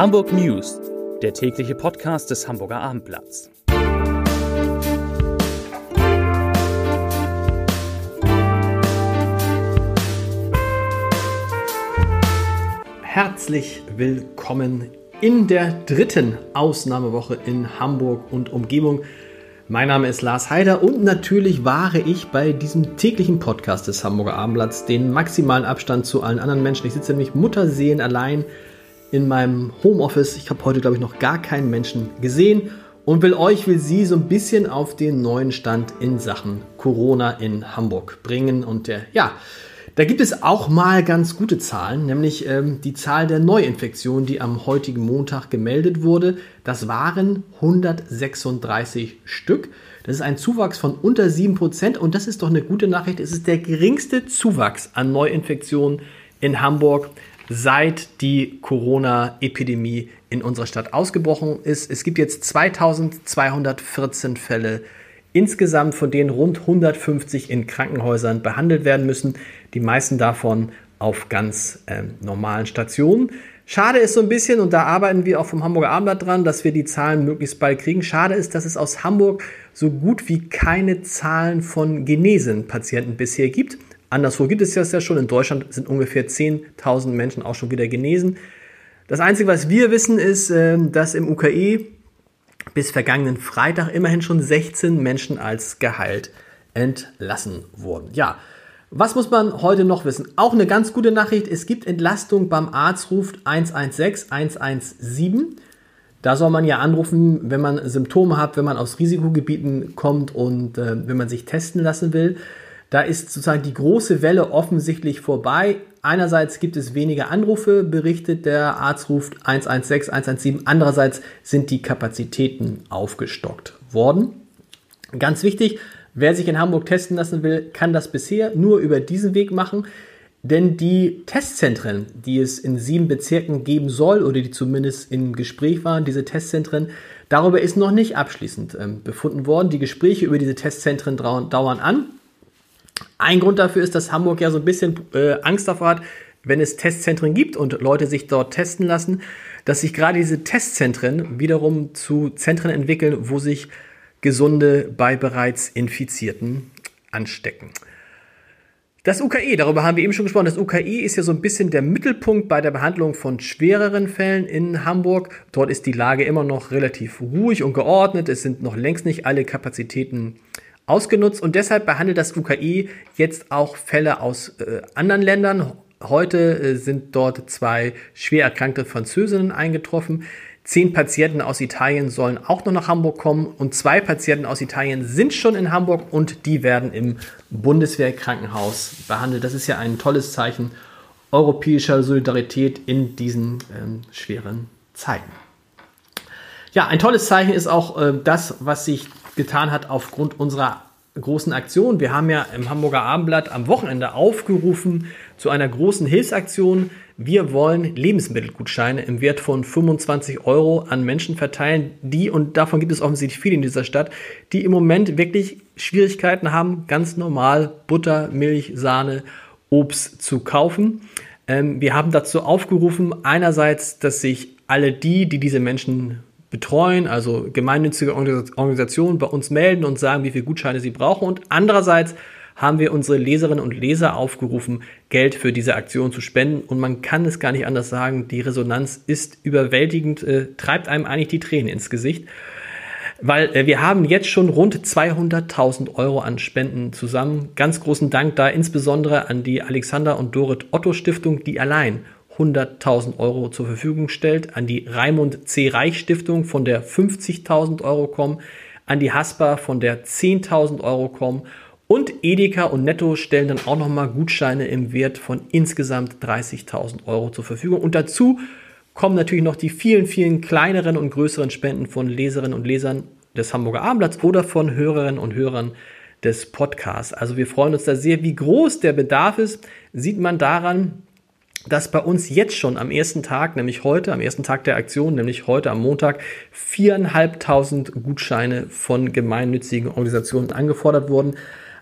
Hamburg News, der tägliche Podcast des Hamburger Abendblatts. Herzlich willkommen in der dritten Ausnahmewoche in Hamburg und Umgebung. Mein Name ist Lars Heider und natürlich wahre ich bei diesem täglichen Podcast des Hamburger Abendblatts den maximalen Abstand zu allen anderen Menschen. Ich sitze nämlich Mutterseelen allein in meinem Homeoffice. Ich habe heute, glaube ich, noch gar keinen Menschen gesehen und will euch, will Sie so ein bisschen auf den neuen Stand in Sachen Corona in Hamburg bringen. Und äh, ja, da gibt es auch mal ganz gute Zahlen, nämlich ähm, die Zahl der Neuinfektionen, die am heutigen Montag gemeldet wurde. Das waren 136 Stück. Das ist ein Zuwachs von unter 7% und das ist doch eine gute Nachricht. Es ist der geringste Zuwachs an Neuinfektionen in Hamburg seit die Corona-Epidemie in unserer Stadt ausgebrochen ist. Es gibt jetzt 2214 Fälle insgesamt, von denen rund 150 in Krankenhäusern behandelt werden müssen. Die meisten davon auf ganz äh, normalen Stationen. Schade ist so ein bisschen, und da arbeiten wir auch vom Hamburger Abendblatt dran, dass wir die Zahlen möglichst bald kriegen. Schade ist, dass es aus Hamburg so gut wie keine Zahlen von genesen Patienten bisher gibt. Anderswo gibt es das ja schon. In Deutschland sind ungefähr 10.000 Menschen auch schon wieder genesen. Das Einzige, was wir wissen, ist, ähm, dass im UKE bis vergangenen Freitag immerhin schon 16 Menschen als geheilt entlassen wurden. Ja, was muss man heute noch wissen? Auch eine ganz gute Nachricht. Es gibt Entlastung beim Arzt ruft 116 117. Da soll man ja anrufen, wenn man Symptome hat, wenn man aus Risikogebieten kommt und äh, wenn man sich testen lassen will. Da ist sozusagen die große Welle offensichtlich vorbei. Einerseits gibt es weniger Anrufe, berichtet der Arzt ruft 116, 117. Andererseits sind die Kapazitäten aufgestockt worden. Ganz wichtig, wer sich in Hamburg testen lassen will, kann das bisher nur über diesen Weg machen. Denn die Testzentren, die es in sieben Bezirken geben soll oder die zumindest im Gespräch waren, diese Testzentren, darüber ist noch nicht abschließend ähm, befunden worden. Die Gespräche über diese Testzentren dauern an. Ein Grund dafür ist, dass Hamburg ja so ein bisschen äh, Angst davor hat, wenn es Testzentren gibt und Leute sich dort testen lassen, dass sich gerade diese Testzentren wiederum zu Zentren entwickeln, wo sich Gesunde bei bereits Infizierten anstecken. Das UKE, darüber haben wir eben schon gesprochen. Das UKE ist ja so ein bisschen der Mittelpunkt bei der Behandlung von schwereren Fällen in Hamburg. Dort ist die Lage immer noch relativ ruhig und geordnet. Es sind noch längst nicht alle Kapazitäten ausgenutzt und deshalb behandelt das UKI jetzt auch Fälle aus äh, anderen Ländern. Heute äh, sind dort zwei schwer erkrankte Französinnen eingetroffen. Zehn Patienten aus Italien sollen auch noch nach Hamburg kommen und zwei Patienten aus Italien sind schon in Hamburg und die werden im Bundeswehrkrankenhaus behandelt. Das ist ja ein tolles Zeichen europäischer Solidarität in diesen ähm, schweren Zeiten. Ja, ein tolles Zeichen ist auch äh, das, was sich getan hat aufgrund unserer großen Aktion. Wir haben ja im Hamburger Abendblatt am Wochenende aufgerufen zu einer großen Hilfsaktion. Wir wollen Lebensmittelgutscheine im Wert von 25 Euro an Menschen verteilen, die, und davon gibt es offensichtlich viele in dieser Stadt, die im Moment wirklich Schwierigkeiten haben, ganz normal Butter, Milch, Sahne, Obst zu kaufen. Ähm, wir haben dazu aufgerufen, einerseits, dass sich alle die, die diese Menschen betreuen, also gemeinnützige Organisationen bei uns melden und sagen, wie viele Gutscheine sie brauchen. Und andererseits haben wir unsere Leserinnen und Leser aufgerufen, Geld für diese Aktion zu spenden. Und man kann es gar nicht anders sagen, die Resonanz ist überwältigend, äh, treibt einem eigentlich die Tränen ins Gesicht. Weil äh, wir haben jetzt schon rund 200.000 Euro an Spenden zusammen. Ganz großen Dank da insbesondere an die Alexander und Dorit Otto Stiftung, die allein 100.000 Euro zur Verfügung stellt, an die Raimund C. Reich Stiftung, von der 50.000 Euro kommen, an die Haspa, von der 10.000 Euro kommen und Edeka und Netto stellen dann auch nochmal Gutscheine im Wert von insgesamt 30.000 Euro zur Verfügung. Und dazu kommen natürlich noch die vielen, vielen kleineren und größeren Spenden von Leserinnen und Lesern des Hamburger Abendblatts oder von Hörerinnen und Hörern des Podcasts. Also wir freuen uns da sehr. Wie groß der Bedarf ist, sieht man daran, dass bei uns jetzt schon am ersten Tag, nämlich heute, am ersten Tag der Aktion, nämlich heute am Montag, viereinhalbtausend Gutscheine von gemeinnützigen Organisationen angefordert wurden.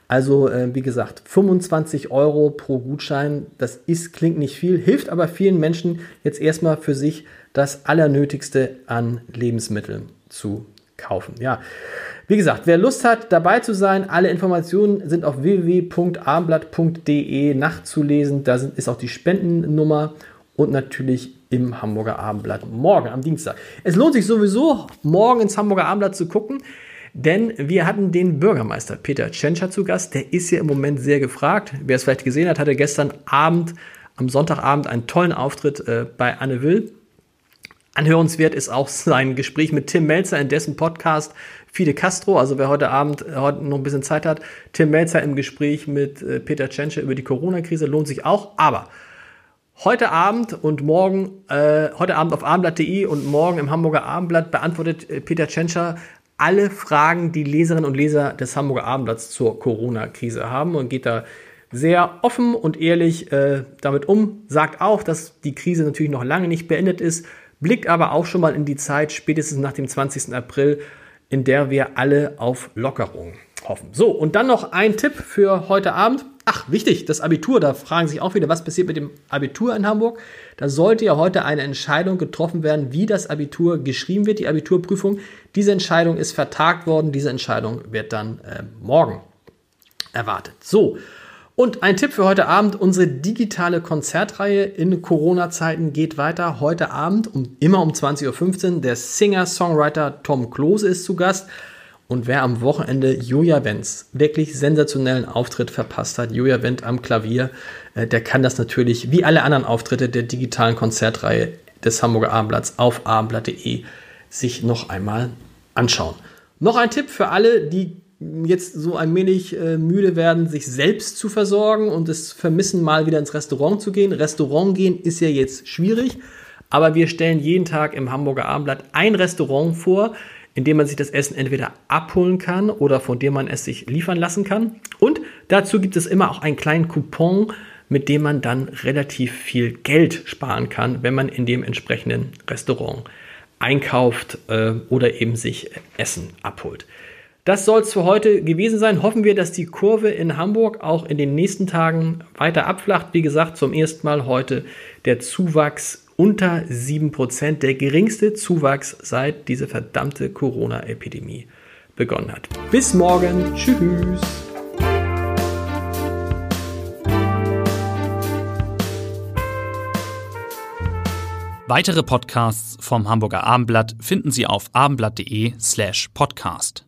Also äh, wie gesagt, 25 Euro pro Gutschein, das ist, klingt nicht viel, hilft aber vielen Menschen jetzt erstmal für sich das Allernötigste an Lebensmitteln zu kaufen. Ja, wie gesagt, wer Lust hat, dabei zu sein, alle Informationen sind auf www.abendblatt.de nachzulesen. Da ist auch die Spendennummer und natürlich im Hamburger Abendblatt morgen am Dienstag. Es lohnt sich sowieso, morgen ins Hamburger Abendblatt zu gucken, denn wir hatten den Bürgermeister Peter Tschentscher zu Gast. Der ist ja im Moment sehr gefragt. Wer es vielleicht gesehen hat, hatte gestern Abend, am Sonntagabend, einen tollen Auftritt äh, bei Anne Will. Anhörenswert ist auch sein Gespräch mit Tim Melzer in dessen Podcast Fide Castro. Also wer heute Abend äh, heute noch ein bisschen Zeit hat, Tim Melzer im Gespräch mit äh, Peter Tschentscher über die Corona-Krise lohnt sich auch. Aber heute Abend und morgen, äh, heute Abend auf abendblatt.de und morgen im Hamburger Abendblatt beantwortet äh, Peter Tschentscher alle Fragen, die Leserinnen und Leser des Hamburger Abendblatts zur Corona-Krise haben und geht da sehr offen und ehrlich äh, damit um, sagt auch, dass die Krise natürlich noch lange nicht beendet ist, blickt aber auch schon mal in die Zeit spätestens nach dem 20. April, in der wir alle auf Lockerung hoffen. So, und dann noch ein Tipp für heute Abend. Ach, wichtig, das Abitur, da fragen sich auch wieder, was passiert mit dem Abitur in Hamburg. Da sollte ja heute eine Entscheidung getroffen werden, wie das Abitur geschrieben wird, die Abiturprüfung. Diese Entscheidung ist vertagt worden, diese Entscheidung wird dann äh, morgen erwartet. So, und ein Tipp für heute Abend, unsere digitale Konzertreihe in Corona-Zeiten geht weiter. Heute Abend, um, immer um 20.15 Uhr, der Singer-Songwriter Tom Klose ist zu Gast. Und wer am Wochenende Julia Wenz wirklich sensationellen Auftritt verpasst hat, Julia Wendt am Klavier, äh, der kann das natürlich wie alle anderen Auftritte der digitalen Konzertreihe des Hamburger Abendblatts auf abendblatt.de sich noch einmal anschauen. Noch ein Tipp für alle, die jetzt so ein wenig äh, müde werden, sich selbst zu versorgen und es vermissen, mal wieder ins Restaurant zu gehen. Restaurant gehen ist ja jetzt schwierig, aber wir stellen jeden Tag im Hamburger Abendblatt ein Restaurant vor, in dem man sich das Essen entweder abholen kann oder von dem man es sich liefern lassen kann. Und dazu gibt es immer auch einen kleinen Coupon, mit dem man dann relativ viel Geld sparen kann, wenn man in dem entsprechenden Restaurant einkauft äh, oder eben sich Essen abholt. Das soll es für heute gewesen sein. Hoffen wir, dass die Kurve in Hamburg auch in den nächsten Tagen weiter abflacht. Wie gesagt, zum ersten Mal heute der Zuwachs unter 7%, der geringste Zuwachs seit diese verdammte Corona-Epidemie begonnen hat. Bis morgen. Tschüss. Weitere Podcasts vom Hamburger Abendblatt finden Sie auf abendblatt.de slash podcast.